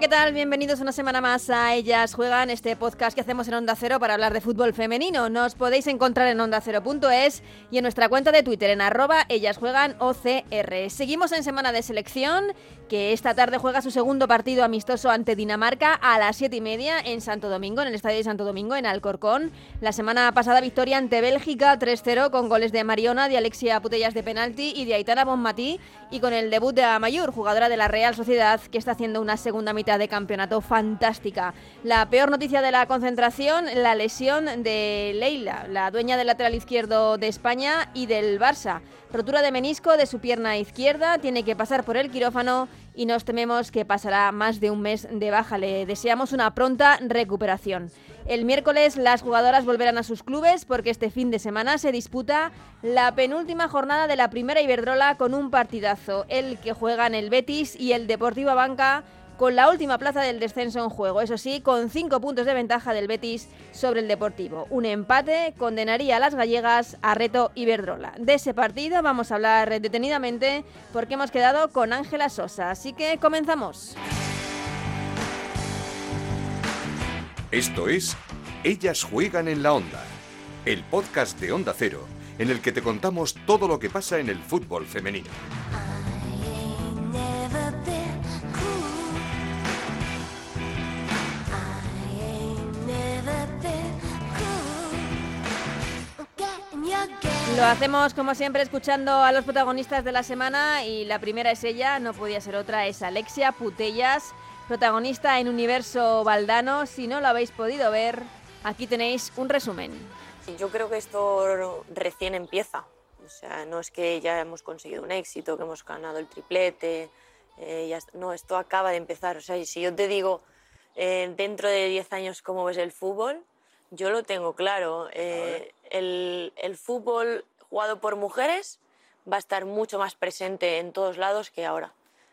¿Qué tal? Bienvenidos una semana más a Ellas Juegan, este podcast que hacemos en Onda Cero para hablar de fútbol femenino. Nos podéis encontrar en ondacero.es y en nuestra cuenta de Twitter en arroba Ellas Juegan OCR. Seguimos en semana de selección, que esta tarde juega su segundo partido amistoso ante Dinamarca a las 7 y media en Santo Domingo, en el Estadio de Santo Domingo, en Alcorcón. La semana pasada victoria ante Bélgica 3-0 con goles de Mariona, de Alexia Putellas de penalti y de Aitana Bonmatí y con el debut de Amayur, jugadora de la Real Sociedad, que está haciendo una segunda mitad de campeonato fantástica. La peor noticia de la concentración, la lesión de Leila, la dueña del lateral izquierdo de España y del Barça. Rotura de menisco de su pierna izquierda, tiene que pasar por el quirófano y nos tememos que pasará más de un mes de baja. Le deseamos una pronta recuperación. El miércoles las jugadoras volverán a sus clubes porque este fin de semana se disputa la penúltima jornada de la primera Iberdrola con un partidazo, el que juegan el Betis y el Deportivo Banca con la última plaza del descenso en juego, eso sí, con cinco puntos de ventaja del Betis sobre el Deportivo. Un empate condenaría a las gallegas a reto Iberdrola. De ese partido vamos a hablar detenidamente porque hemos quedado con Ángela Sosa, así que comenzamos. Esto es Ellas juegan en la onda, el podcast de Onda Cero, en el que te contamos todo lo que pasa en el fútbol femenino. Lo hacemos como siempre escuchando a los protagonistas de la semana y la primera es ella, no podía ser otra, es Alexia Putellas, protagonista en Universo Valdano. Si no lo habéis podido ver, aquí tenéis un resumen. Yo creo que esto recién empieza. O sea, no es que ya hemos conseguido un éxito, que hemos ganado el triplete. Eh, no, esto acaba de empezar. O sea, si yo te digo eh, dentro de 10 años cómo ves el fútbol, yo lo tengo claro. Eh, el, fútbol jugado por mujeres va a estar mucho más presente en todos lados que ahora.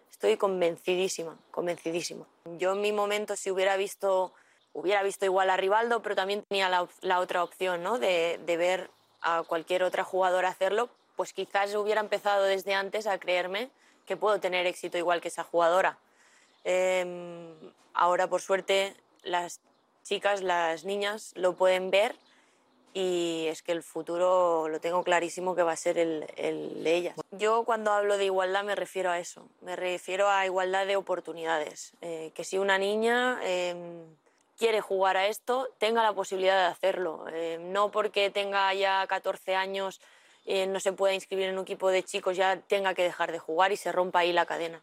Estoy convencidísima, convencidísima. Yo en mi momento si hubiera visto, hubiera visto igual a Rivaldo, pero también tenía la, otra opción ¿no? de, de ver a cualquier otra jugadora hacerlo, pues quizás hubiera empezado desde antes a creerme que puedo tener éxito igual que esa jugadora. Eh, ahora, por suerte, las chicas, las niñas lo pueden ver y es que el futuro lo tengo clarísimo que va a ser el, el, de ellas. Yo cuando hablo de igualdad me refiero a eso, me refiero a igualdad de oportunidades, eh, que si una niña eh, quiere jugar a esto, tenga la posibilidad de hacerlo, eh, no porque tenga ya 14 años, eh, no se pueda inscribir en un equipo de chicos, ya tenga que dejar de jugar y se rompa ahí la cadena.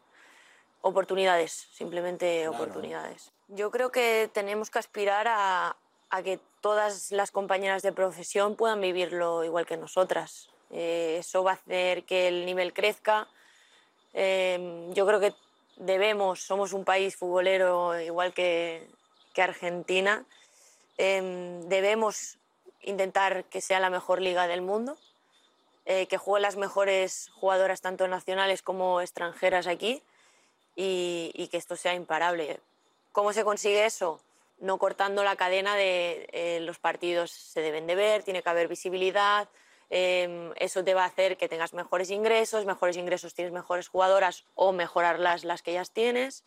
Oportunidades, simplemente claro. oportunidades. Yo creo que tenemos que aspirar a, a que todas las compañeras de profesión puedan vivirlo igual que nosotras. Eh, eso va a hacer que el nivel crezca. Eh, yo creo que debemos, somos un país futbolero igual que, Argentina, eh, debemos intentar que sea la mejor liga del mundo, que jueguen las mejores jugadoras tanto nacionales como extranjeras aquí y que esto sea imparable. ¿Cómo se consigue eso? No cortando la cadena de eh, los partidos se deben de ver, tiene que haber visibilidad, eh, eso te va a hacer que tengas mejores ingresos, mejores ingresos tienes mejores jugadoras o mejorar las, las que ya tienes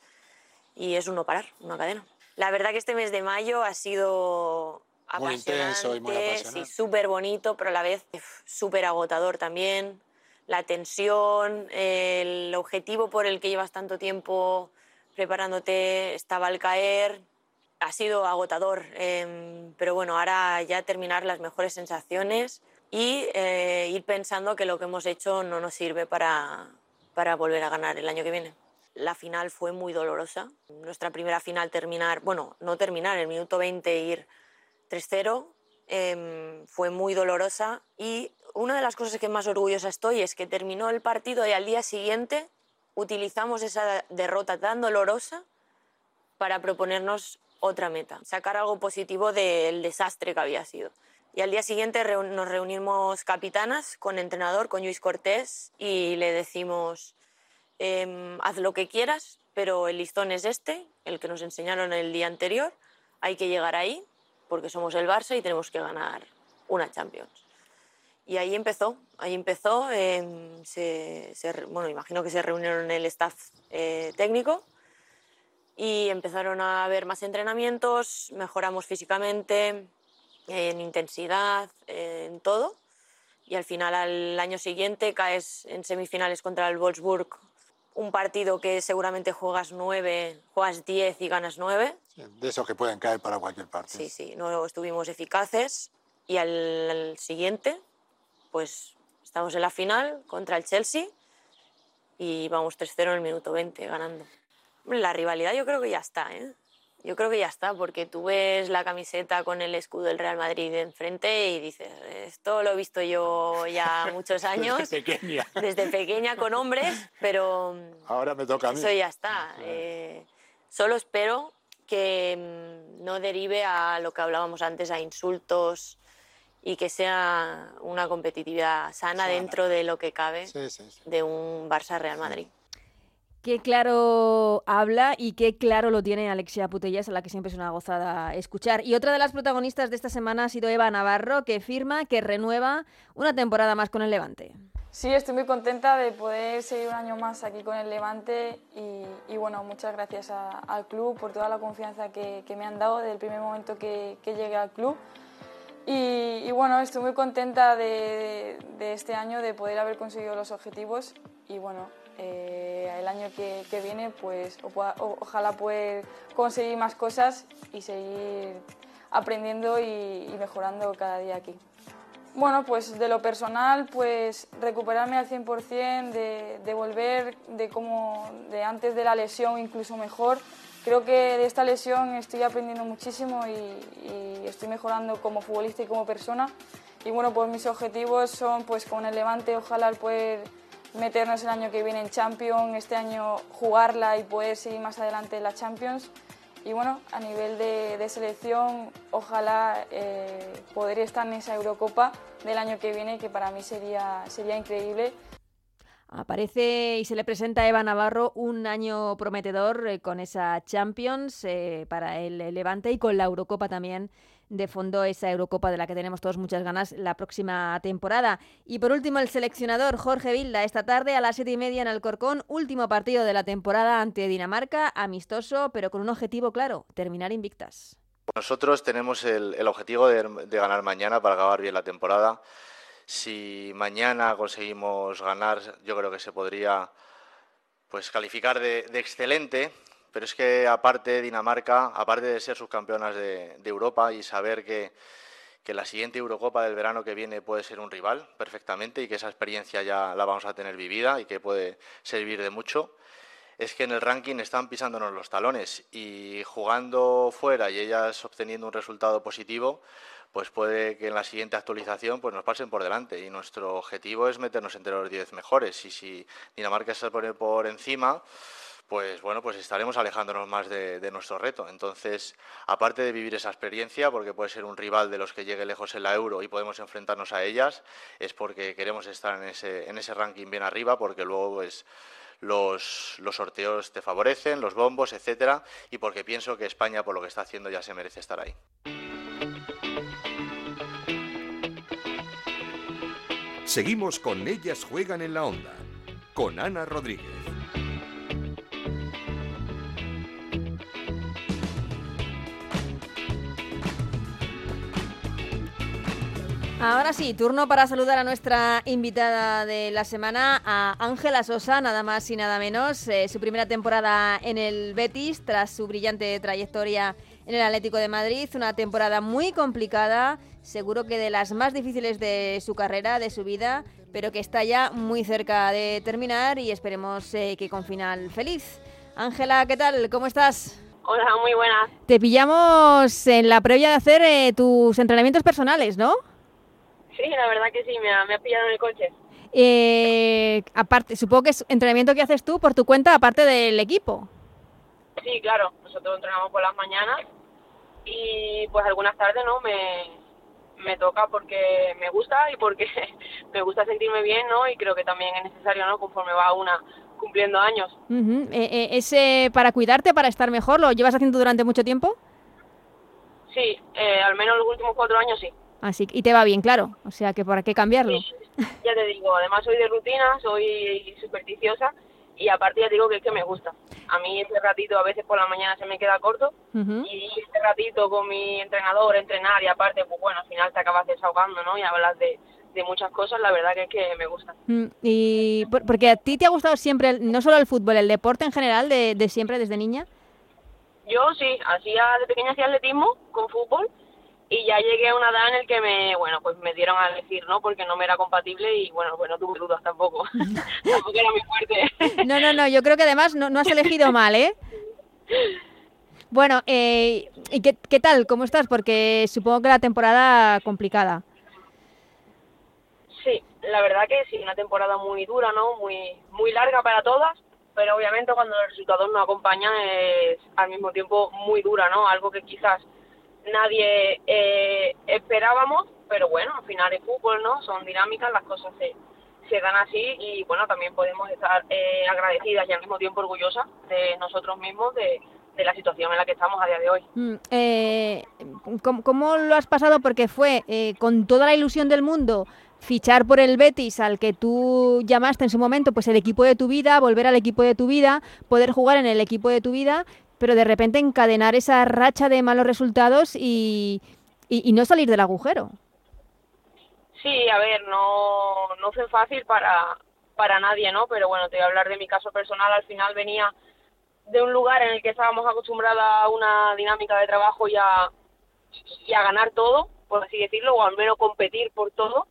y es uno parar, una cadena. La verdad que este mes de mayo ha sido muy intenso y muy apasionante. sí, súper bonito, pero a la vez súper agotador también. La tensión, el objetivo por el que llevas tanto tiempo preparándote estaba al caer, ha sido agotador, eh, pero bueno, ahora ya terminar las mejores sensaciones y eh, ir pensando que lo que hemos hecho no nos sirve para, para volver a ganar el año que viene. La final fue muy dolorosa. Nuestra primera final terminar, bueno, no terminar, el minuto 20 ir 3-0, eh, fue muy dolorosa y una de las cosas que más orgullosa estoy es que terminó el partido y al día siguiente utilizamos esa derrota tan dolorosa para proponernos otra meta, sacar algo positivo del desastre que había sido. Y al día siguiente nos reunimos capitanas con entrenador, con Luis Cortés, y le decimos, eh, haz lo que quieras, pero el listón es este, el que nos enseñaron el día anterior, hay que llegar ahí, porque somos el Barça y tenemos que ganar una Champions. Y ahí empezó, ahí empezó, em, se, bueno, imagino que se reunieron el staff eh, técnico y empezaron a haber más entrenamientos, mejoramos físicamente, en intensidad, en todo. Y al final, al año siguiente, caes en semifinales contra el Wolfsburg, un partido que seguramente juegas nueve, juegas diez y ganas nueve. de esos que pueden caer para cualquier partido. Sí, sí, no estuvimos eficaces. Y al, siguiente, pues estamos en la final contra el Chelsea y vamos 3-0 en el minuto 20 ganando. La rivalidad yo creo que ya está, ¿eh? Yo creo que ya está, porque tú ves la camiseta con el escudo del Real Madrid enfrente y dices, esto lo he visto yo ya muchos años. desde pequeña. Desde pequeña con hombres, pero... Ahora me toca a mí. Eso ya está. Eh, solo espero que mm, no derive a lo que hablábamos antes, a insultos y que sea una competitividad sana, dentro de lo que cabe de un Barça-Real Madrid. Qué claro habla y qué claro lo tiene Alexia Putellas, a la que siempre es una gozada escuchar. Y otra de las protagonistas de esta semana ha sido Eva Navarro, que firma que renueva una temporada más con el Levante. Sí, estoy muy contenta de poder seguir un año más aquí con el Levante y, bueno, muchas gracias al club por toda la confianza que, me han dado desde el primer momento que, llegué al club. Y, bueno, estoy muy contenta de, de este año de poder haber conseguido los objetivos y bueno, eh, el año que, viene pues ojalá poder conseguir más cosas y seguir aprendiendo y, mejorando cada día aquí. Bueno, pues de lo personal, pues recuperarme al 100%, de, de volver de como de antes de la lesión incluso mejor. Creo que de esta lesión estoy aprendiendo muchísimo y, y estoy mejorando como futbolista y como persona. Y bueno, pues mis objetivos son pues con el Levante ojalá poder meternos el año que viene en Champions, este año jugarla y poder seguir más adelante en la Champions. Y bueno, a nivel de, selección, ojalá eh, poder estar en esa Eurocopa del año que viene, que para mí sería, sería increíble. Aparece y se le presenta a Eva Navarro un año prometedor eh, con esa Champions eh, para el Levante y con la Eurocopa también de fondo esa Eurocopa de la que tenemos todos muchas ganas la próxima temporada. Y por último, el seleccionador Jorge Vilda, esta tarde a las siete y media en Alcorcón, último partido de la temporada ante Dinamarca, amistoso, pero con un objetivo claro, terminar invictas. Nosotros tenemos el, objetivo de, ganar mañana para acabar bien la temporada. Si mañana conseguimos ganar, yo creo que se podría pues calificar de, de excelente pero es que aparte Dinamarca, aparte de ser subcampeonas de, Europa y saber que, la siguiente Eurocopa del verano que viene puede ser un rival perfectamente y que esa experiencia ya la vamos a tener vivida y que puede servir de mucho, es que en el ranking están pisándonos los talones y jugando fuera y ellas obteniendo un resultado positivo, pues puede que en la siguiente actualización pues nos pasen por delante. Y nuestro objetivo es meternos entre los 10 mejores. Y si Dinamarca se pone por encima pues bueno, pues estaremos alejándonos más de, nuestro reto. Entonces, aparte de vivir esa experiencia, porque puede ser un rival de los que llegue lejos en la euro y podemos enfrentarnos a ellas, es porque queremos estar en ese, ranking bien arriba, porque luego pues, los, los sorteos te favorecen, los bombos, etcétera, y porque pienso que España, por lo que está haciendo, ya se merece estar ahí. Seguimos con Ellas Juegan en la Onda, con Ana Rodríguez. Ahora sí, turno para saludar a nuestra invitada de la semana, a Ángela Sosa, nada más y nada menos. Eh, su primera temporada en el Betis, tras su brillante trayectoria en el Atlético de Madrid. Una temporada muy complicada, seguro que de las más difíciles de su carrera, de su vida, pero que está ya muy cerca de terminar y esperemos eh, que con final feliz. Ángela, ¿qué tal? ¿Cómo estás? Hola, muy buenas. Te pillamos en la previa de hacer eh, tus entrenamientos personales, ¿no? Sí, la verdad que sí, me ha, me ha pillado en el coche. Eh, aparte, supongo que es entrenamiento que haces tú por tu cuenta, aparte del equipo. Sí, claro, nosotros entrenamos por las mañanas y pues algunas tardes no me, me toca porque me gusta y porque me gusta sentirme bien, ¿no? Y creo que también es necesario, ¿no? Conforme va una cumpliendo años. Uh para cuidarte, para estar mejor, lo llevas haciendo durante mucho tiempo? Sí, eh, al menos los últimos cuatro años sí. Así y te va bien, claro. O sea que para qué cambiarlo. ya te digo, además soy de rutina, soy supersticiosa y aparte ya digo que es que me gusta. A mí ese ratito a veces por la mañana se me queda corto y ese ratito con mi entrenador, entrenar y aparte, pues bueno, al final te acabas desahogando, ¿no? Y hablas de, de muchas cosas, la verdad que es que me gusta. Mm, y porque a ti te ha gustado siempre, no solo el fútbol, el deporte en general, de, de siempre, desde niña. Yo sí, hacía de pequeña hacía atletismo con fútbol y ya llegué a una edad en el que me, bueno, pues me dieron a decir no porque no me era compatible y bueno, pues no tuve dudas tampoco. tampoco era muy fuerte. no, no, no, yo creo que además no, no has elegido mal, ¿eh? Bueno, eh, ¿y qué, qué tal? ¿Cómo estás? Porque supongo que la temporada complicada. Sí, la verdad que sí, una temporada muy dura, ¿no? Muy, muy larga para todas, pero obviamente cuando los resultados no acompañan es al mismo tiempo muy dura, ¿no? Algo que quizás nadie eh, esperábamos, pero bueno, al final es fútbol, ¿no? Son dinámicas, las cosas se, se dan así y bueno, también podemos estar eh, agradecidas y al mismo tiempo orgullosas de nosotros mismos, de, de la situación en la que estamos a día de hoy. Mm, eh, ¿cómo, ¿cómo, lo has pasado? Porque fue eh, con toda la ilusión del mundo fichar por el Betis al que tú llamaste en su momento pues el equipo de tu vida, volver al equipo de tu vida, poder jugar en el equipo de tu vida, pero de repente encadenar esa racha de malos resultados y, y, no salir del agujero. Sí, a ver, no, no fue fácil para, para nadie, ¿no? Pero bueno, te voy a hablar de mi caso personal. Al final venía de un lugar en el que estábamos acostumbrados a una dinámica de trabajo y a, y a ganar todo, por así decirlo, o al menos competir por todo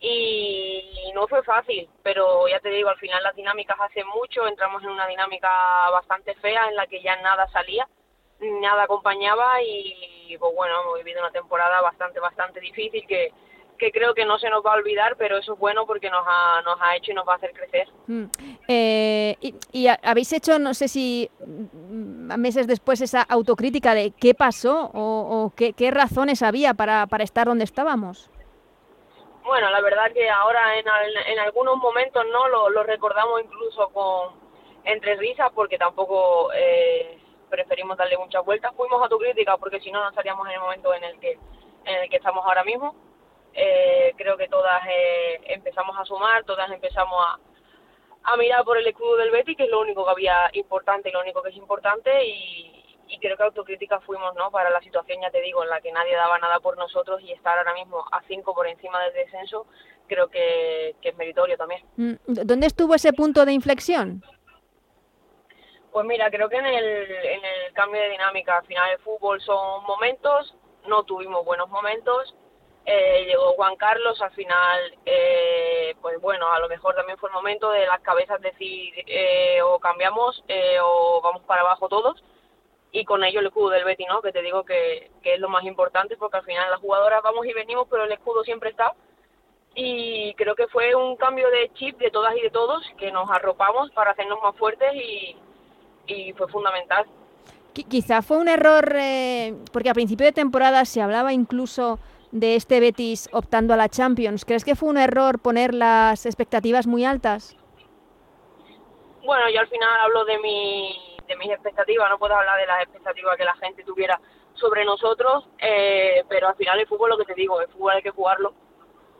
y no fue fácil, pero ya te digo, al final las dinámicas hace mucho, entramos en una dinámica bastante fea en la que ya nada salía, nada acompañaba y pues bueno, hemos vivido una temporada bastante, bastante difícil que, que creo que no se nos va a olvidar, pero eso es bueno porque nos ha, nos ha hecho y nos va a hacer crecer. Mm. Eh, y, habéis hecho, no sé si mm, meses después, esa autocrítica de qué pasó o, o qué, qué, razones había para, para estar donde estábamos. Bueno, la verdad que ahora en, en algunos momentos no lo, recordamos incluso con entre risas porque tampoco eh, preferimos darle muchas vueltas. Fuimos autocrítica porque si no no estaríamos en el momento en el que en el que estamos ahora mismo. Eh, creo que todas eh, empezamos a sumar, todas empezamos a, a mirar por el escudo del Betty, que es lo único que había importante y lo único que es importante y, y creo que autocrítica fuimos, ¿no? Para la situación, ya te digo, en la que nadie daba nada por nosotros y estar ahora mismo a cinco por encima del descenso, creo que, que es meritorio también. ¿Dónde estuvo ese punto de inflexión? Pues mira, creo que en el, en el cambio de dinámica, al final el fútbol son momentos, no tuvimos buenos momentos, eh, llegó Juan Carlos, al final, eh, pues bueno, a lo mejor también fue el momento de las cabezas decir eh, o cambiamos eh, o vamos para abajo todos y con ello el escudo del Betty, ¿no? Que te digo que, que, es lo más importante porque al final las jugadoras vamos y venimos, pero el escudo siempre está. Y creo que fue un cambio de chip de todas y de todos que nos arropamos para hacernos más fuertes y, y fue fundamental. Quizá fue un error, eh, porque a principio de temporada se hablaba incluso de este Betis optando a la Champions. ¿Crees que fue un error poner las expectativas muy altas? Bueno, yo al final hablo de mi de mis expectativas, no puedo hablar de las expectativas que la gente tuviera sobre nosotros, eh, pero al final el fútbol, lo que te digo, el fútbol hay que jugarlo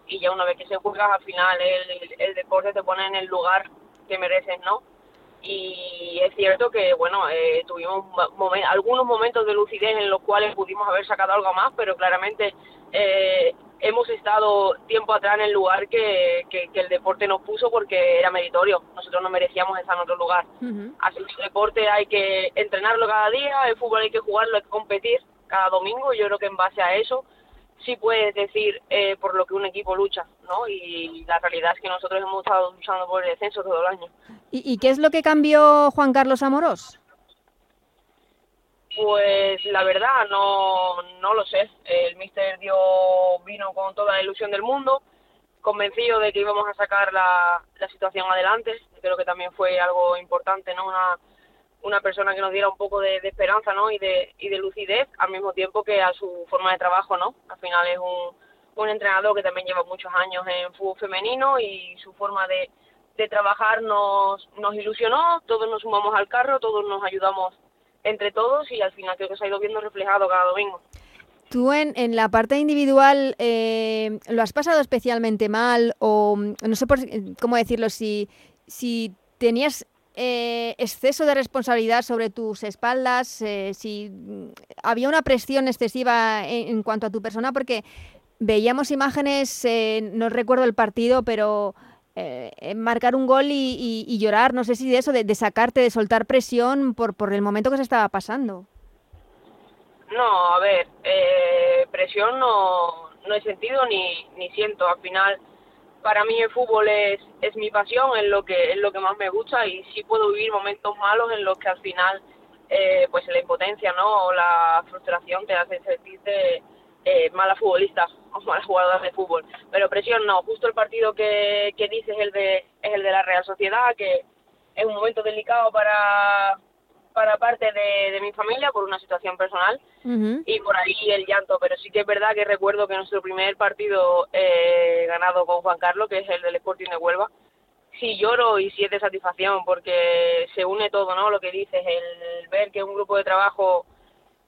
y ya una vez que se juega, al final el, el deporte te pone en el lugar que mereces, ¿no? Y es cierto que, bueno, eh, tuvimos algunos momentos de lucidez en los cuales pudimos haber sacado algo más, pero claramente eh, hemos estado tiempo atrás en el lugar que, que, que, el deporte nos puso porque era meritorio. Nosotros no merecíamos estar en otro lugar. Uh -huh. Así que el deporte hay que entrenarlo cada día, el fútbol hay que jugarlo, hay que competir cada domingo. Yo creo que en base a eso sí puedes decir eh, por lo que un equipo lucha, ¿no? Y la realidad es que nosotros hemos estado luchando por el descenso todo el año. ¿Y, y qué es lo que cambió Juan Carlos Amorós? Pues la verdad, no, no lo sé. El míster dio, vino con toda la ilusión del mundo, convencido de que íbamos a sacar la, la situación adelante. Creo que también fue algo importante, ¿no? Una, una persona que nos diera un poco de, de, esperanza, ¿no? Y de, y de lucidez, al mismo tiempo que a su forma de trabajo, ¿no? Al final es un, un entrenador que también lleva muchos años en fútbol femenino y su forma de, de trabajar nos, nos ilusionó, todos nos sumamos al carro, todos nos ayudamos entre todos y al final creo que se ha ido viendo reflejado cada domingo. tú en, en la parte individual eh, lo has pasado especialmente mal o no sé por, cómo decirlo, si, si tenías eh, exceso de responsabilidad sobre tus espaldas, eh, si mm, había una presión excesiva en, en, cuanto a tu persona, porque veíamos imágenes, eh, no recuerdo el partido, pero eh, marcar un gol y, llorar, no sé si de eso, de, sacarte, de soltar presión por, por el momento que se estaba pasando. No, a ver, eh, presión no, no he sentido ni, ni siento. Al final, para mí el fútbol es, es mi pasión, es lo que es lo que más me gusta y sí puedo vivir momentos malos en los que al final, eh, pues la impotencia, ¿no? O la frustración te hace sentirte eh, mala futbolista o mala jugadora de fútbol. Pero presión no. Justo el partido que, que dices es el de es el de la Real Sociedad, que es un momento delicado para para parte de, de mi familia por una situación personal uh -huh. y por ahí el llanto, pero sí que es verdad que recuerdo que nuestro primer partido eh, ganado con Juan Carlos, que es el del Sporting de Huelva, sí lloro y sí es de satisfacción porque se une todo, ¿no? Lo que dices, el ver que un grupo de trabajo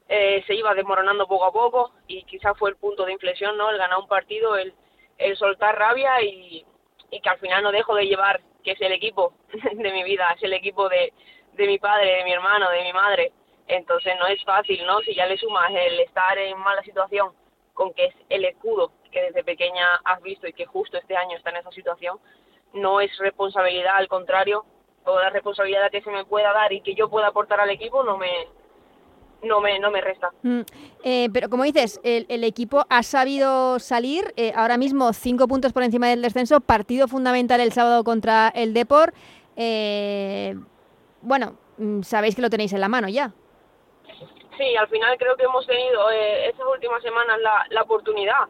eh, se iba desmoronando poco a poco y quizás fue el punto de inflexión, ¿no? El ganar un partido, el, el soltar rabia y, que al final no dejo de llevar, que es el equipo de mi vida, es el equipo de de mi padre, de mi hermano, de mi madre. Entonces no es fácil, ¿no? Si ya le sumas el estar en mala situación con que es el escudo que desde pequeña has visto y que justo este año está en esa situación, no es responsabilidad, al contrario, toda la responsabilidad que se me pueda dar y que yo pueda aportar al equipo no me no me, no me resta. Mm, eh, pero como dices, el, el, equipo ha sabido salir, eh, ahora mismo cinco puntos por encima del descenso, partido fundamental el sábado contra el Deport. Eh, bueno, mm, sabéis que lo tenéis en la mano ya. Sí, al final creo que hemos tenido estas últimas semanas la, la oportunidad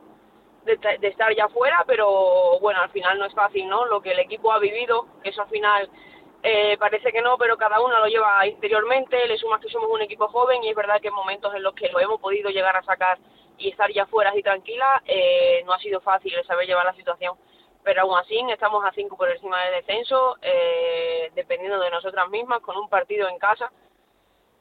de, de, estar ya fuera, pero bueno, al final no es fácil, ¿no? Lo que el equipo ha vivido, eso al final eh, parece que no, pero cada uno lo lleva interiormente, le sumas que somos un equipo joven y es verdad que en momentos en los que lo hemos podido llegar a sacar y estar ya fuera y tranquila, eh, no ha sido fácil saber llevar la situación pero aún así estamos a cinco por encima del descenso, eh, dependiendo de nosotras mismas, con un partido en casa,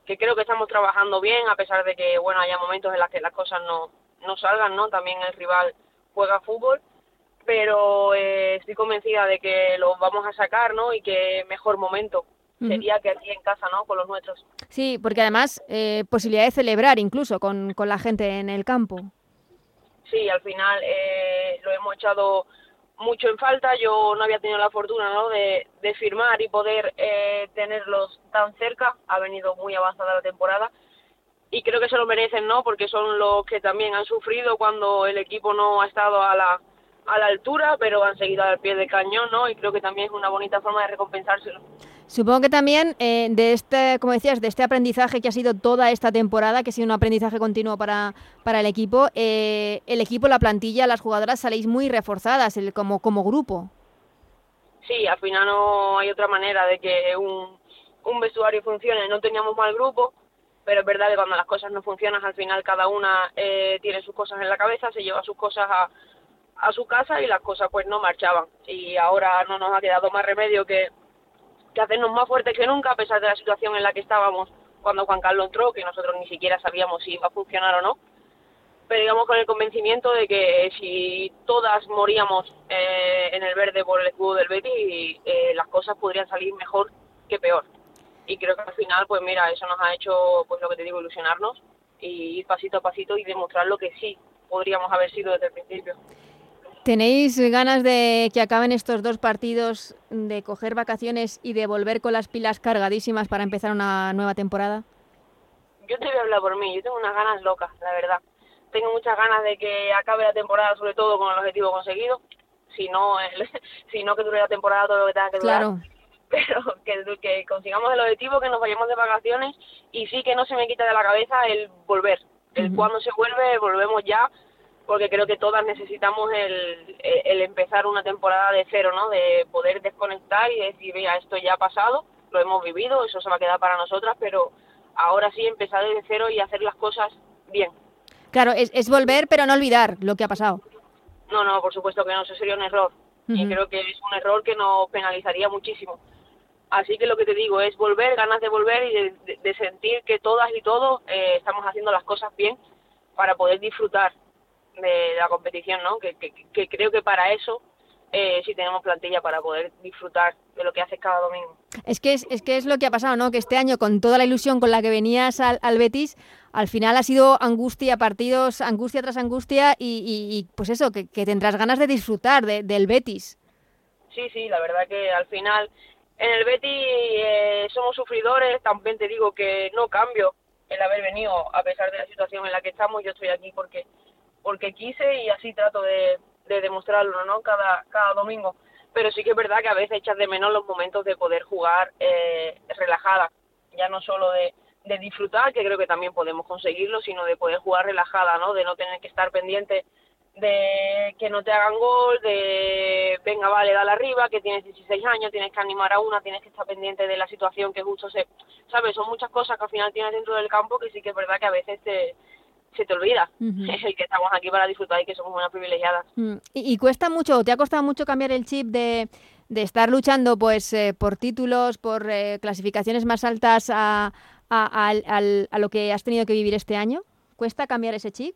que creo que estamos trabajando bien, a pesar de que, bueno, haya momentos en los que las cosas no, no salgan, ¿no? También el rival juega fútbol, pero eh, estoy convencida de que lo vamos a sacar, ¿no? Y que mejor momento sería que aquí en casa, ¿no? Con los nuestros. Sí, porque además eh, posibilidad de celebrar incluso con, con la gente en el campo. Sí, al final eh, lo hemos echado mucho en falta. Yo no había tenido la fortuna ¿no? de, de firmar y poder eh, tenerlos tan cerca. Ha venido muy avanzada la temporada y creo que se lo merecen, ¿no? Porque son los que también han sufrido cuando el equipo no ha estado a la a la altura, pero han seguido al pie del cañón, ¿no? Y creo que también es una bonita forma de recompensárselo. Supongo que también eh, de este, como decías, de este aprendizaje que ha sido toda esta temporada, que ha sido un aprendizaje continuo para, para el equipo, eh, el equipo, la plantilla, las jugadoras saléis muy reforzadas el, como, como grupo. Sí, al final no hay otra manera de que un, un vestuario funcione. No teníamos mal grupo, pero es verdad que cuando las cosas no funcionan, al final cada una eh, tiene sus cosas en la cabeza, se lleva sus cosas a, a su casa y las cosas pues no marchaban. Y ahora no nos ha quedado más remedio que hacernos más fuertes que nunca, a pesar de la situación en la que estábamos cuando Juan Carlos entró, que nosotros ni siquiera sabíamos si iba a funcionar o no. Pero digamos con el convencimiento de que si todas moríamos eh, en el verde por el escudo del Betis, eh, las cosas podrían salir mejor que peor. Y creo que al final, pues mira, eso nos ha hecho, pues lo que te digo, ilusionarnos y ir pasito a pasito y demostrar lo que sí podríamos haber sido desde el principio. ¿Tenéis ganas de que acaben estos dos partidos, de coger vacaciones y de volver con las pilas cargadísimas para empezar una nueva temporada? Yo te voy a hablar por mí, yo tengo unas ganas locas, la verdad. Tengo muchas ganas de que acabe la temporada, sobre todo con el objetivo conseguido. Si no, el, si no que dure la temporada todo lo que tenga que durar. Claro. Pero que, que consigamos el objetivo, que nos vayamos de vacaciones y sí que no se me quita de la cabeza el volver. El uh -huh. cuando se vuelve, volvemos ya porque creo que todas necesitamos el, el, empezar una temporada de cero, ¿no? De poder desconectar y decir, mira, esto ya ha pasado, lo hemos vivido, eso se va a quedar para nosotras, pero ahora sí empezar desde cero y hacer las cosas bien. Claro, es, es volver, pero no olvidar lo que ha pasado. No, no, por supuesto que no, eso sería un error. Uh -huh. Y creo que es un error que nos penalizaría muchísimo. Así que lo que te digo es volver, ganas de volver y de, de, de sentir que todas y todos eh, estamos haciendo las cosas bien para poder disfrutar de la competición, ¿no? Que, que, que creo que para eso eh, sí tenemos plantilla para poder disfrutar de lo que haces cada domingo. Es que es, es que es lo que ha pasado, ¿no? Que este año, con toda la ilusión con la que venías al, al Betis, al final ha sido angustia, partidos, angustia tras angustia y, y, y pues eso, que, que, tendrás ganas de disfrutar de, del Betis. Sí, sí, la verdad que al final en el Betis eh, somos sufridores, también te digo que no cambio el haber venido a pesar de la situación en la que estamos, yo estoy aquí porque porque quise y así trato de, de demostrarlo, ¿no? Cada, cada domingo. Pero sí que es verdad que a veces echas de menos los momentos de poder jugar eh, relajada, ya no solo de, de disfrutar, que creo que también podemos conseguirlo, sino de poder jugar relajada, ¿no? De no tener que estar pendiente de que no te hagan gol, de venga, vale, dale arriba, que tienes 16 años, tienes que animar a una, tienes que estar pendiente de la situación que justo se... ¿Sabes? Son muchas cosas que al final tienes dentro del campo que sí que es verdad que a veces te, se te olvida uh -huh. que estamos aquí para disfrutar y que somos unas privilegiadas. Mm. ¿Y, ¿Y, cuesta mucho, te ha costado mucho cambiar el chip de, de estar luchando pues eh, por títulos, por eh, clasificaciones más altas a, a, a, a, lo que has tenido que vivir este año? ¿Cuesta cambiar ese chip?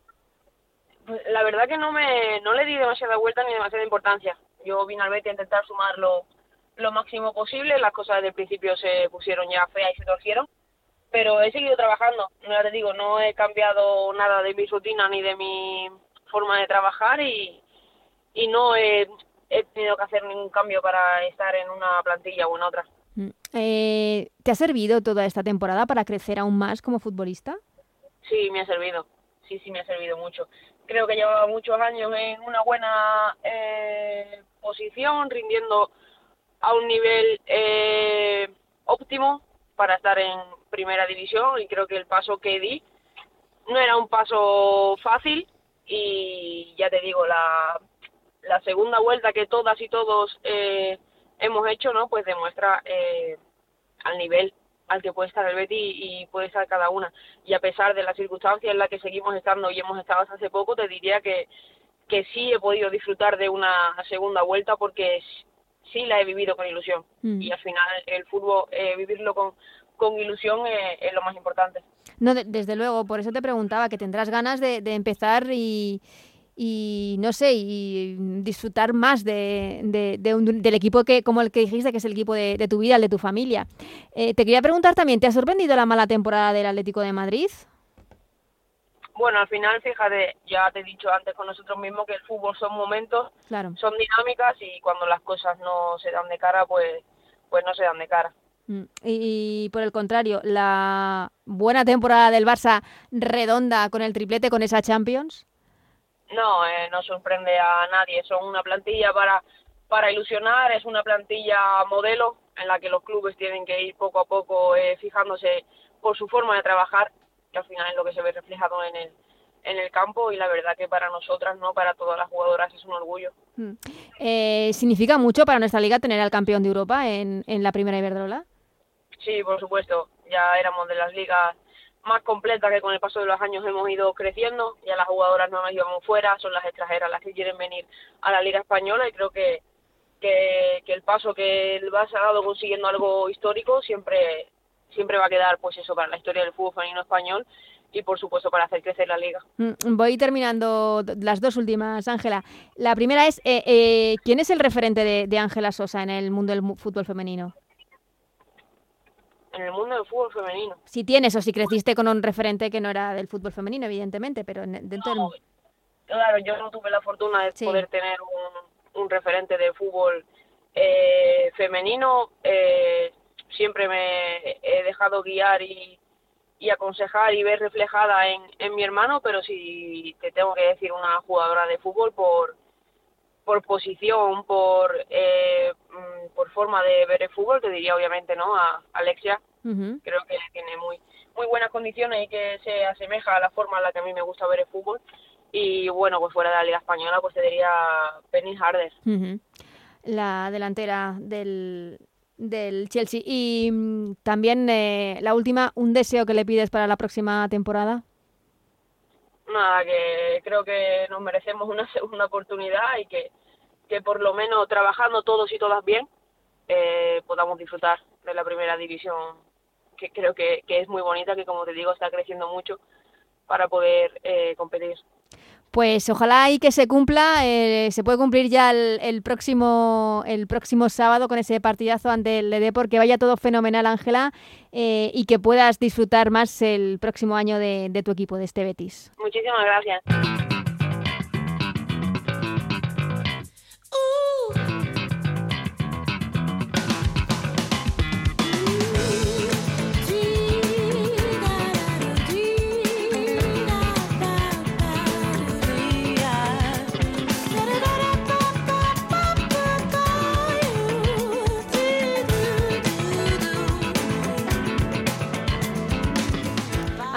Pues, la verdad que no me no le di demasiada vuelta ni demasiada importancia. Yo vine al Betis a intentar sumarlo lo máximo posible, las cosas desde el principio se pusieron ya feas y se torcieron, pero he seguido trabajando, ya te digo, no he cambiado nada de mi rutina ni de mi forma de trabajar y, y no he, he tenido que hacer ningún cambio para estar en una plantilla o en otra. Eh, ¿Te ha servido toda esta temporada para crecer aún más como futbolista? Sí, me ha servido, sí, sí me ha servido mucho. Creo que llevaba muchos años en una buena eh, posición, rindiendo a un nivel eh, óptimo para estar en primera división y creo que el paso que di no era un paso fácil y ya te digo, la, la segunda vuelta que todas y todos eh, hemos hecho, ¿no? Pues demuestra eh, al nivel al que puede estar el Betis y puede estar cada una. Y a pesar de las circunstancias en las que seguimos estando y hemos estado hace poco, te diría que, que sí he podido disfrutar de una segunda vuelta porque sí la he vivido con ilusión. Mm. Y al final el fútbol, eh, vivirlo con, con ilusión eh, es lo más importante. No, de, desde luego, por eso te preguntaba, que tendrás ganas de, de empezar y, y, no sé, y disfrutar más de, de, de un, del equipo que, como el que dijiste, que es el equipo de, tu vida, el de tu familia. Eh, te quería preguntar también, ¿te ha sorprendido la mala temporada del Atlético de Madrid? Bueno, al final, fíjate, ya te he dicho antes con nosotros mismos que el fútbol son momentos, claro. son dinámicas y cuando las cosas no se dan de cara, pues, pues no se dan de cara. Mm, y, y, por el contrario, la buena temporada del Barça redonda con el triplete, con esa Champions. No, eh, no sorprende a nadie. Son una plantilla para, para ilusionar, es una plantilla modelo en la que los clubes tienen que ir poco a poco eh, fijándose por su forma de trabajar que al final es lo que se ve reflejado en el, en el campo y la verdad que para nosotras, no para todas las jugadoras, es un orgullo. Mm. Eh, ¿Significa mucho para nuestra liga tener al campeón de Europa en, en la primera Iberdrola? Sí, por supuesto. Ya éramos de las ligas más completas que con el paso de los años hemos ido creciendo. Ya las jugadoras no nos íbamos fuera, son las extranjeras las que quieren venir a la liga española y creo que, que, que el paso que el Barça ha dado consiguiendo algo histórico siempre siempre va a quedar pues eso para la historia del fútbol femenino español y por supuesto para hacer crecer la liga. Voy terminando las dos últimas, Ángela. La primera es, eh, eh, ¿quién es el referente de Ángela Sosa en el mundo del fútbol femenino? En el mundo del fútbol femenino. Si tienes o si creciste con un referente que no era del fútbol femenino, evidentemente, pero dentro no, del... Claro, yo no tuve la fortuna de sí. poder tener un, un, referente de fútbol eh, femenino. Eh, siempre me he dejado guiar y, y aconsejar y ver reflejada en, en, mi hermano, pero si te tengo que decir una jugadora de fútbol por por posición, por eh, por forma de ver el fútbol, te diría obviamente no a Alexia. Uh -huh. Creo que tiene muy muy buenas condiciones y que se asemeja a la forma en la que a mí me gusta ver el fútbol. Y bueno, pues fuera de la Liga Española, pues te diría Penny Harder. Uh -huh. La delantera del, del Chelsea. Y mmm, también eh, la última, un deseo que le pides para la próxima temporada. Nada, que creo que nos merecemos una segunda oportunidad y que, que por lo menos trabajando todos y todas bien eh, podamos disfrutar de la primera división, que creo que, que es muy bonita, que como te digo está creciendo mucho para poder eh, competir. Pues ojalá y que se cumpla, eh, se puede cumplir ya el, próximo el próximo sábado con ese partidazo ante el Depor, que vaya todo fenomenal, Ángela, eh, y que puedas disfrutar más el próximo año de, de tu equipo, de este Betis. Muchísimas gracias.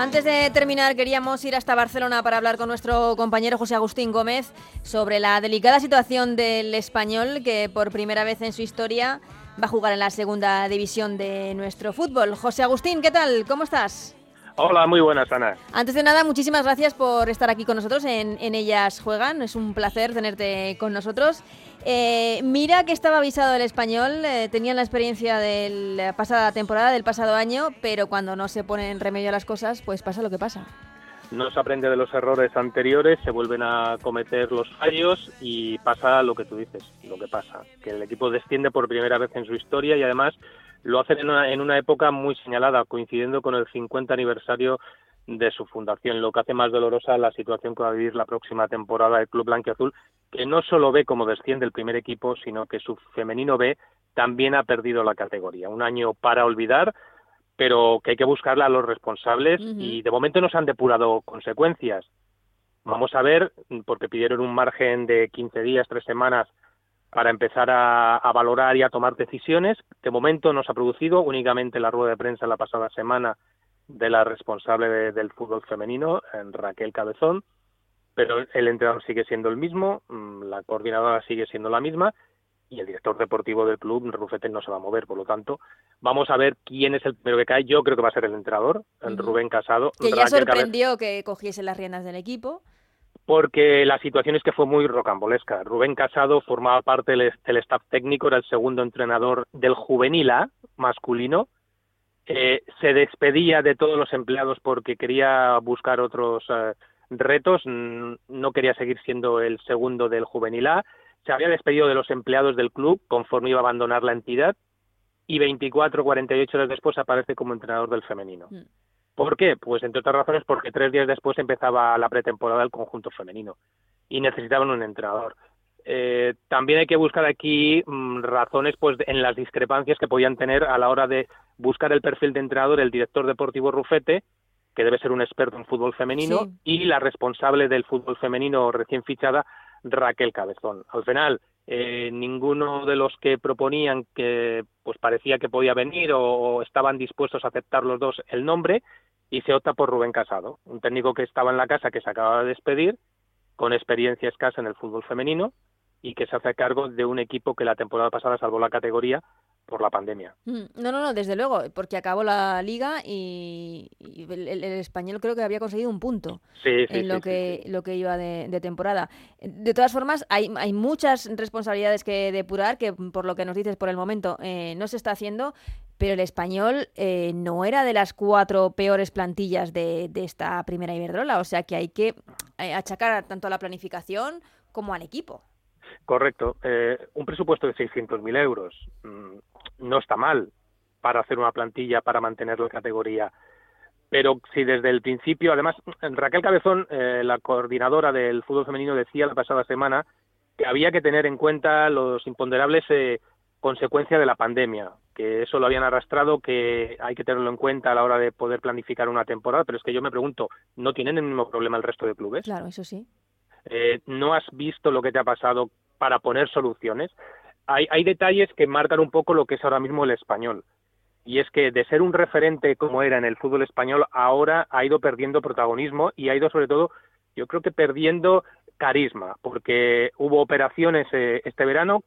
Antes de terminar, queríamos ir hasta Barcelona para hablar con nuestro compañero José Agustín Gómez sobre la delicada situación del español que por primera vez en su historia va a jugar en la segunda división de nuestro fútbol. José Agustín, ¿qué tal? ¿Cómo estás? Hola, muy buenas, Ana. Antes de nada, muchísimas gracias por estar aquí con nosotros en, en Ellas Juegan. Es un placer tenerte con nosotros. Eh, mira que estaba avisado el español, eh, tenían la experiencia de la pasada temporada, del pasado año, pero cuando no se ponen remedio a las cosas, pues pasa lo que pasa. No se aprende de los errores anteriores, se vuelven a cometer los fallos y pasa lo que tú dices, lo que pasa, que el equipo desciende por primera vez en su historia y además lo hacen en una, en una época muy señalada, coincidiendo con el 50 aniversario de su fundación, lo que hace más dolorosa la situación que va a vivir la próxima temporada del Club Blanquiazul, que no solo ve cómo desciende el primer equipo, sino que su femenino B también ha perdido la categoría. Un año para olvidar, pero que hay que buscarle a los responsables y de momento no se han depurado consecuencias. Vamos a ver, porque pidieron un margen de 15 días, tres semanas para empezar a, a, valorar y a tomar decisiones. De momento no se ha producido, únicamente la rueda de prensa la pasada semana de la responsable del fútbol femenino, Raquel Cabezón, pero el entrenador sigue siendo el mismo, mm, la coordinadora sigue siendo la misma y el director deportivo del club, Rufete, no se va a mover. Por lo tanto, vamos a ver quién es el primero que cae. Yo creo que va a ser el entrenador, el Rubén Casado. Que ya sorprendió que cogiese las riendas del equipo. Porque la situación es que fue muy rocambolesca. Rubén Casado formaba parte del, staff técnico, era el segundo entrenador del juvenil A masculino, eh, se despedía de todos los empleados porque quería buscar otros eh, retos, no quería seguir siendo el segundo del juvenil A, se había despedido de los empleados del club conforme iba a abandonar la entidad y 24 48 horas después aparece como entrenador del femenino. Mm. ¿Por qué? Pues entre otras razones porque tres días después empezaba la pretemporada del conjunto femenino y necesitaban un entrenador. Eh, también hay que buscar aquí mm, razones pues en las discrepancias que podían tener a la hora de buscar el perfil de entrenador el director deportivo Rufete, que debe ser un experto en fútbol femenino, y la responsable del fútbol femenino recién fichada, Raquel Cabezón. Al final, eh, ninguno de los que proponían que pues parecía que podía venir o, estaban dispuestos a aceptar los dos el nombre y se opta por Rubén Casado, un técnico que estaba en la casa que se acaba de despedir, con experiencia escasa en el fútbol femenino y que se hace cargo de un equipo que la temporada pasada salvó la categoría por la pandemia. Mm, no, no, no, desde luego, porque acabó la liga y, el, español creo que había conseguido un punto en lo, que, lo que iba de, temporada. De todas formas, hay, hay muchas responsabilidades que depurar, que por lo que nos dices por el momento eh, no se está haciendo, pero el español eh, no era de las cuatro peores plantillas de, de esta primera Iberdrola, o sea que hay que eh, achacar tanto a la planificación como al equipo. Correcto. Eh, un presupuesto de 600.000 euros mm, no está mal para hacer una plantilla, para mantener la categoría. Pero si desde el principio, además, Raquel Cabezón, eh, la coordinadora del fútbol femenino, decía la pasada semana que había que tener en cuenta los imponderables eh, consecuencias de la pandemia, que eso lo habían arrastrado, que hay que tenerlo en cuenta a la hora de poder planificar una temporada, pero es que yo me pregunto, ¿no tienen el mismo problema el resto de clubes? Claro, eso sí. Eh, ¿No has visto lo que te ha pasado para poner soluciones? Hay, hay detalles que marcan un poco lo que es ahora mismo el español. Y es que de ser un referente como era en el fútbol español, ahora ha ido perdiendo protagonismo y ha ido sobre todo, yo creo que perdiendo carisma, porque hubo operaciones eh, este verano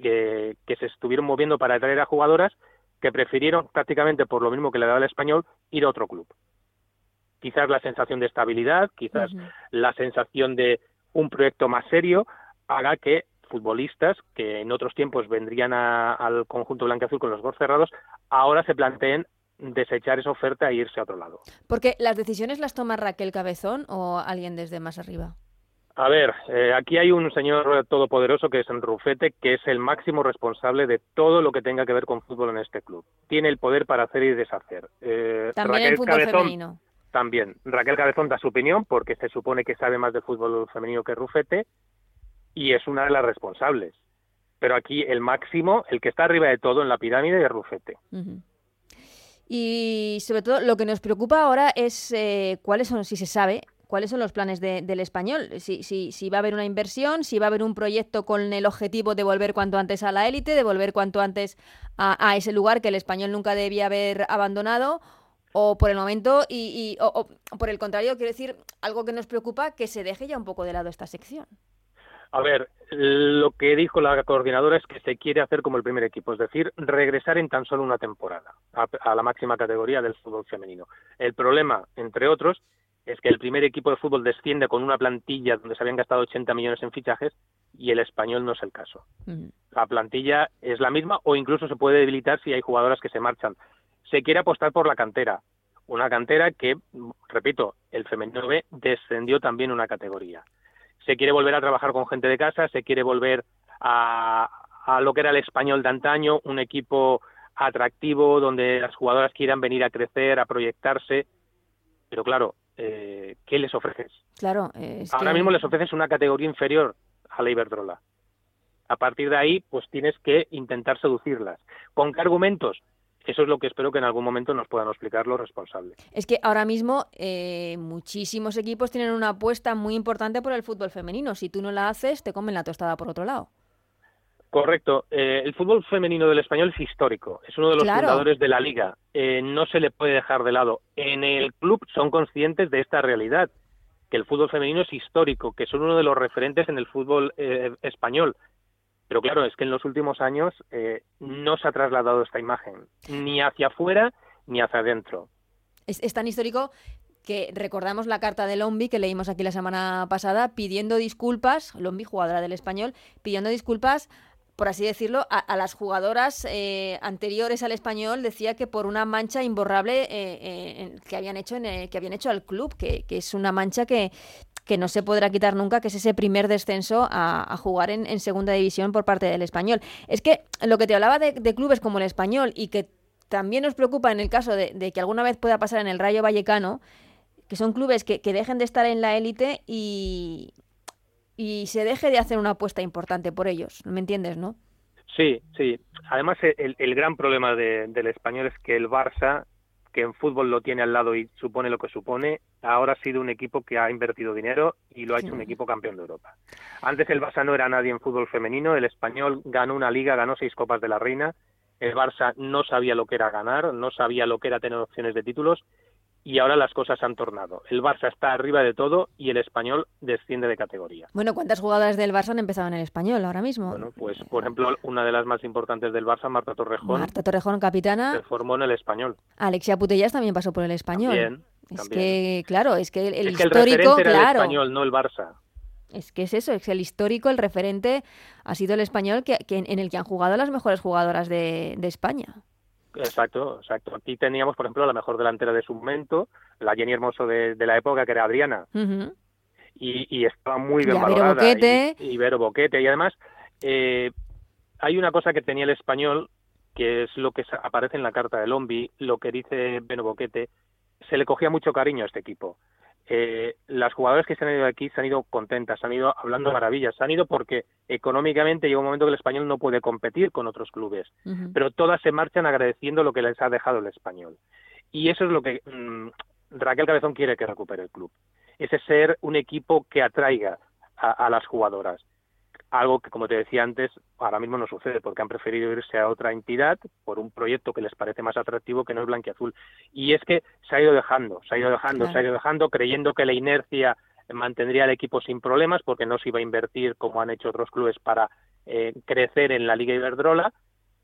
que, que, se estuvieron moviendo para atraer a jugadoras que prefirieron prácticamente por lo mismo que le daba el español ir a otro club. Quizás la sensación de estabilidad, quizás la sensación de, un proyecto más serio haga que futbolistas que en otros tiempos vendrían al conjunto blanco azul con los ojos cerrados, ahora se planteen desechar esa oferta e irse a otro lado. Porque las decisiones las toma Raquel Cabezón o alguien desde más arriba. A ver, eh, aquí hay un señor todopoderoso que es Rufete, que es el máximo responsable de todo lo que tenga que ver con fútbol en este club. Tiene el poder para hacer y deshacer. Eh, también Raquel el fútbol femenino. También. Raquel Cabezón da su opinión porque se supone que sabe más de fútbol femenino que Rufete y es una de las responsables. Pero aquí el máximo, el que está arriba de todo en la pirámide, es Rufete. Y sobre todo lo que nos preocupa ahora es eh, cuáles son, si se sabe, cuáles son los planes del español. Si, si, si, va a haber una inversión, si va a haber un proyecto con el objetivo de volver cuanto antes a la élite, de volver cuanto antes a, ese lugar que el español nunca debía haber abandonado, o por el momento, y, o, por el contrario, quiero decir, algo que nos preocupa, que se deje ya un poco de lado esta sección. A ver, lo que dijo la coordinadora es que se quiere hacer como el primer equipo, es decir, regresar en tan solo una temporada a, la máxima categoría del fútbol femenino. El problema, entre otros, es que el primer equipo de fútbol desciende con una plantilla donde se habían gastado 80 millones en fichajes y el español no es el caso. La plantilla es la misma o incluso se puede debilitar si hay jugadoras que se marchan. Se quiere apostar por la cantera, una cantera que, repito, el femenino B descendió también una categoría se quiere volver a trabajar con gente de casa, se quiere volver a, lo que era el español de antaño, un equipo atractivo donde las jugadoras quieran venir a crecer, a proyectarse. Pero claro, eh, ¿qué les ofreces? Claro, ahora mismo les ofreces una categoría inferior a la Iberdrola. A partir de ahí, pues tienes que intentar seducirlas. ¿Con qué argumentos? Eso es lo que espero que en algún momento nos puedan explicar los responsables. Es que ahora mismo eh, muchísimos equipos tienen una apuesta muy importante por el fútbol femenino. Si tú no la haces, te comen la tostada por otro lado. Correcto. Eh, el fútbol femenino del español es histórico. Es uno de los fundadores de la liga. Eh, no se le puede dejar de lado. En el club son conscientes de esta realidad, que el fútbol femenino es histórico, que son uno de los referentes en el fútbol español. Pero claro, es que en los últimos años eh, no se ha trasladado esta imagen, ni hacia afuera ni hacia adentro. Es, tan histórico que recordamos la carta de Lombi que leímos aquí la semana pasada pidiendo disculpas, Lombi, jugadora del español, pidiendo disculpas por así decirlo, a, las jugadoras eh, anteriores al español decía que por una mancha imborrable eh, que habían hecho en que habían hecho al club, que, es una mancha que, que no se podrá quitar nunca, que es ese primer descenso a, jugar en, segunda división por parte del español. Es que lo que te hablaba de, clubes como el español y que también nos preocupa en el caso de, que alguna vez pueda pasar en el Rayo Vallecano, que son clubes que, dejen de estar en la élite y, y se deje de hacer una apuesta importante por ellos. ¿Me entiendes, no? Sí, sí. Además, el, el gran problema del español es que el Barça que en fútbol lo tiene al lado y supone lo que supone, ahora ha sido un equipo que ha invertido dinero y lo ha hecho un equipo campeón de Europa. Antes el Barça no era nadie en fútbol femenino, el español ganó una liga, ganó seis Copas de la Reina, el Barça no sabía lo que era ganar, no sabía lo que era tener opciones de títulos y ahora las cosas han tornado. El Barça está arriba de todo y el español desciende de categoría. Bueno, ¿cuántas jugadoras del Barça han empezado en el español ahora mismo? Bueno, pues por ejemplo, una de las más importantes del Barça, Marta Torrejón. Marta Torrejón, capitana. Se formó en el español. Alexia Putellas también pasó por el español. También, es que, claro, es que el, es que histórico, el claro. el español, no el Barça. Es que es eso, es el histórico, el referente ha sido el español que, en el que han jugado las mejores jugadoras de, de España. Exacto, exacto. Aquí teníamos, por ejemplo, la mejor delantera de su momento, la Jenny Hermoso de, la época, que era Adriana. y, estaba muy bien valorada. Boquete. Y, Vero Boquete. Y además, eh, hay una cosa que tenía el español, que es lo que aparece en la carta de Lombi, lo que dice Beno Boquete, se le cogía mucho cariño a este equipo eh, las jugadoras que se han ido de aquí se han ido contentas, se han ido hablando maravillas, se han ido porque económicamente llega un momento que el español no puede competir con otros clubes, pero todas se marchan agradeciendo lo que les ha dejado el español. Y eso es lo que mm, Raquel Cabezón quiere que recupere el club, ese ser un equipo que atraiga a las jugadoras algo que, como te decía antes, ahora mismo no sucede porque han preferido irse a otra entidad por un proyecto que les parece más atractivo que no es blanquiazul. Y es que se ha ido dejando, se ha ido dejando, se ha ido dejando, creyendo que la inercia mantendría al equipo sin problemas porque no se iba a invertir como han hecho otros clubes para eh, crecer en la Liga Iberdrola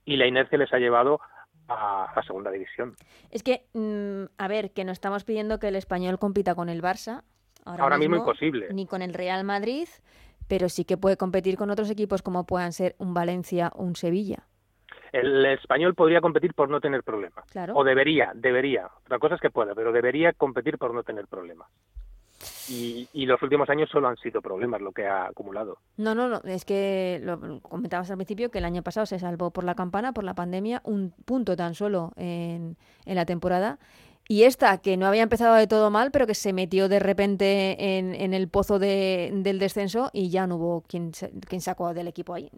y la inercia les ha llevado a la segunda división. Es que, mm, a ver, que no estamos pidiendo que el español compita con el Barça. Ahora, mismo, imposible. Ni con el Real Madrid, pero sí que puede competir con otros equipos como puedan ser un Valencia o un Sevilla. el español podría competir por no tener problemas. Claro. O debería, debería. Otra cosa es que pueda, pero debería competir por no tener problemas. Y, y los últimos años solo han sido problemas lo que ha acumulado. No, no, no, es que lo comentabas al principio que el año pasado se salvó por la campana, por la pandemia, un punto tan solo en, en la temporada. Y esta, que no había empezado de todo mal, pero que se metió de repente en, en el pozo de- del descenso y ya no hubo quien, se- quien sacó del equipo ahí.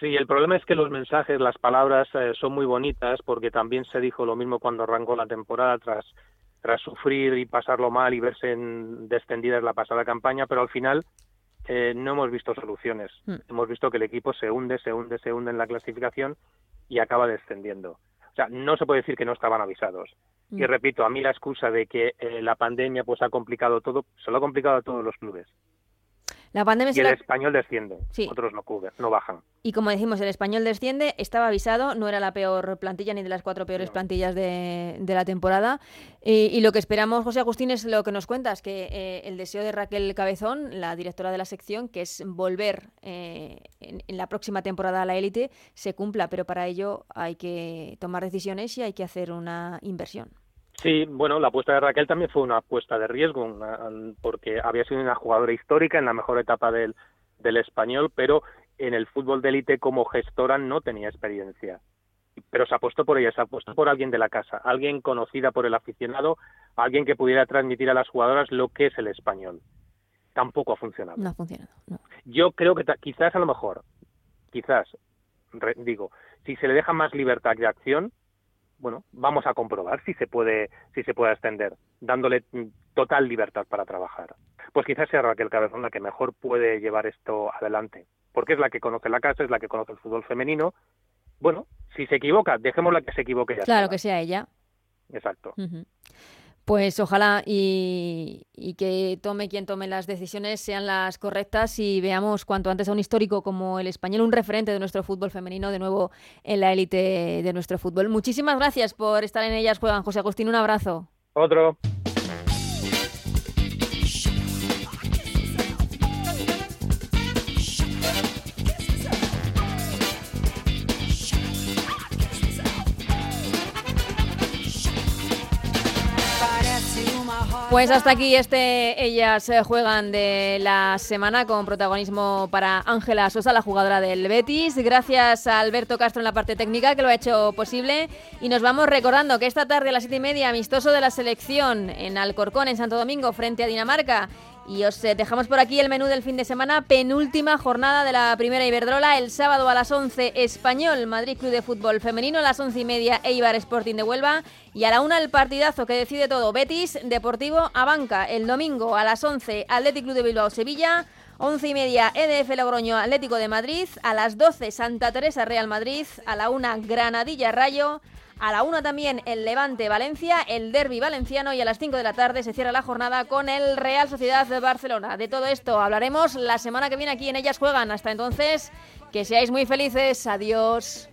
Sí, el problema es que los mensajes, las palabras eh, son muy bonitas porque también se dijo lo mismo cuando arrancó la temporada tras, tras sufrir y pasarlo mal y verse en, descendidas la pasada campaña, pero al final eh, no hemos visto soluciones. Mm. Hemos visto que el equipo se hunde, se hunde, se hunde en la clasificación y acaba descendiendo. O sea, no se puede decir que no estaban avisados. Y Mm. repito, a mí la excusa de que eh, la pandemia pues ha complicado todo, se lo ha complicado a todos los clubes. La pandemia Y el español desciende, Sí. otros no cubren, no bajan. Y como decimos, el español desciende, estaba avisado, no era la peor plantilla ni de las cuatro peores No. plantillas de, de la temporada. Y, y lo que esperamos, José Agustín, es lo que nos cuentas, que eh, el deseo de Raquel Cabezón, la directora de la sección, que es volver eh, en, en la próxima temporada a la élite, se cumpla, pero para ello hay que tomar decisiones y hay que hacer una inversión. Sí, bueno, la apuesta de Raquel también fue una apuesta de riesgo, una- porque había sido una jugadora histórica en la mejor etapa del, del español, pero en el fútbol de élite como gestora no tenía experiencia. Pero se apostó por ella, se apostó por alguien de la casa, alguien conocida por el aficionado, alguien que pudiera transmitir a las jugadoras lo que es el español. Tampoco ha funcionado. No ha funcionado. no. Yo creo que quizás a lo mejor, quizás, re- digo, si se le deja más libertad de acción, bueno, vamos a comprobar si se puede, si se puede extender, dándole total libertad para trabajar. Pues quizás sea Raquel Cabezón la que mejor puede llevar esto adelante, porque es la que conoce la casa, es la que conoce el fútbol femenino. Bueno, si se equivoca, dejémosla que se equivoque ya. Claro que sea ella. Exacto. Ujú. Pues ojalá y, y que tome quien tome las decisiones sean las correctas y veamos cuanto antes a un histórico como el español, un referente de nuestro fútbol femenino, de nuevo en la élite de nuestro fútbol. Muchísimas gracias por estar en ellas. Juegan José Agustín, un abrazo. Otro. Pues hasta aquí este Ellas eh, juegan de la semana con protagonismo para Ángela Sosa, la jugadora del Betis. Gracias a Alberto Castro en la parte técnica que lo ha hecho posible. Y nos vamos recordando que esta tarde a las siete y media, amistoso de la selección en Alcorcón, en Santo Domingo, frente a Dinamarca. Y os eh, dejamos por aquí el menú del fin de semana, penúltima jornada de la primera Iberdrola, el sábado a las 11 Español, Madrid Club de Fútbol Femenino, a las 11 y media Eibar Sporting de Huelva y a la una el partidazo que decide todo, Betis Deportivo Abanca, el domingo a las 11 Athletic Club de Bilbao Sevilla, 11 y media EDF Logroño Atlético de Madrid, a las 12 Santa Teresa Real Madrid, a la una Granadilla Rayo, a la una también el Levante Valencia, el Derby Valenciano y a las 5 de la tarde se cierra la jornada con el Real Sociedad de Barcelona. De todo esto hablaremos la semana que viene aquí en Ellas Juegan. Hasta entonces, que seáis muy felices. Adiós.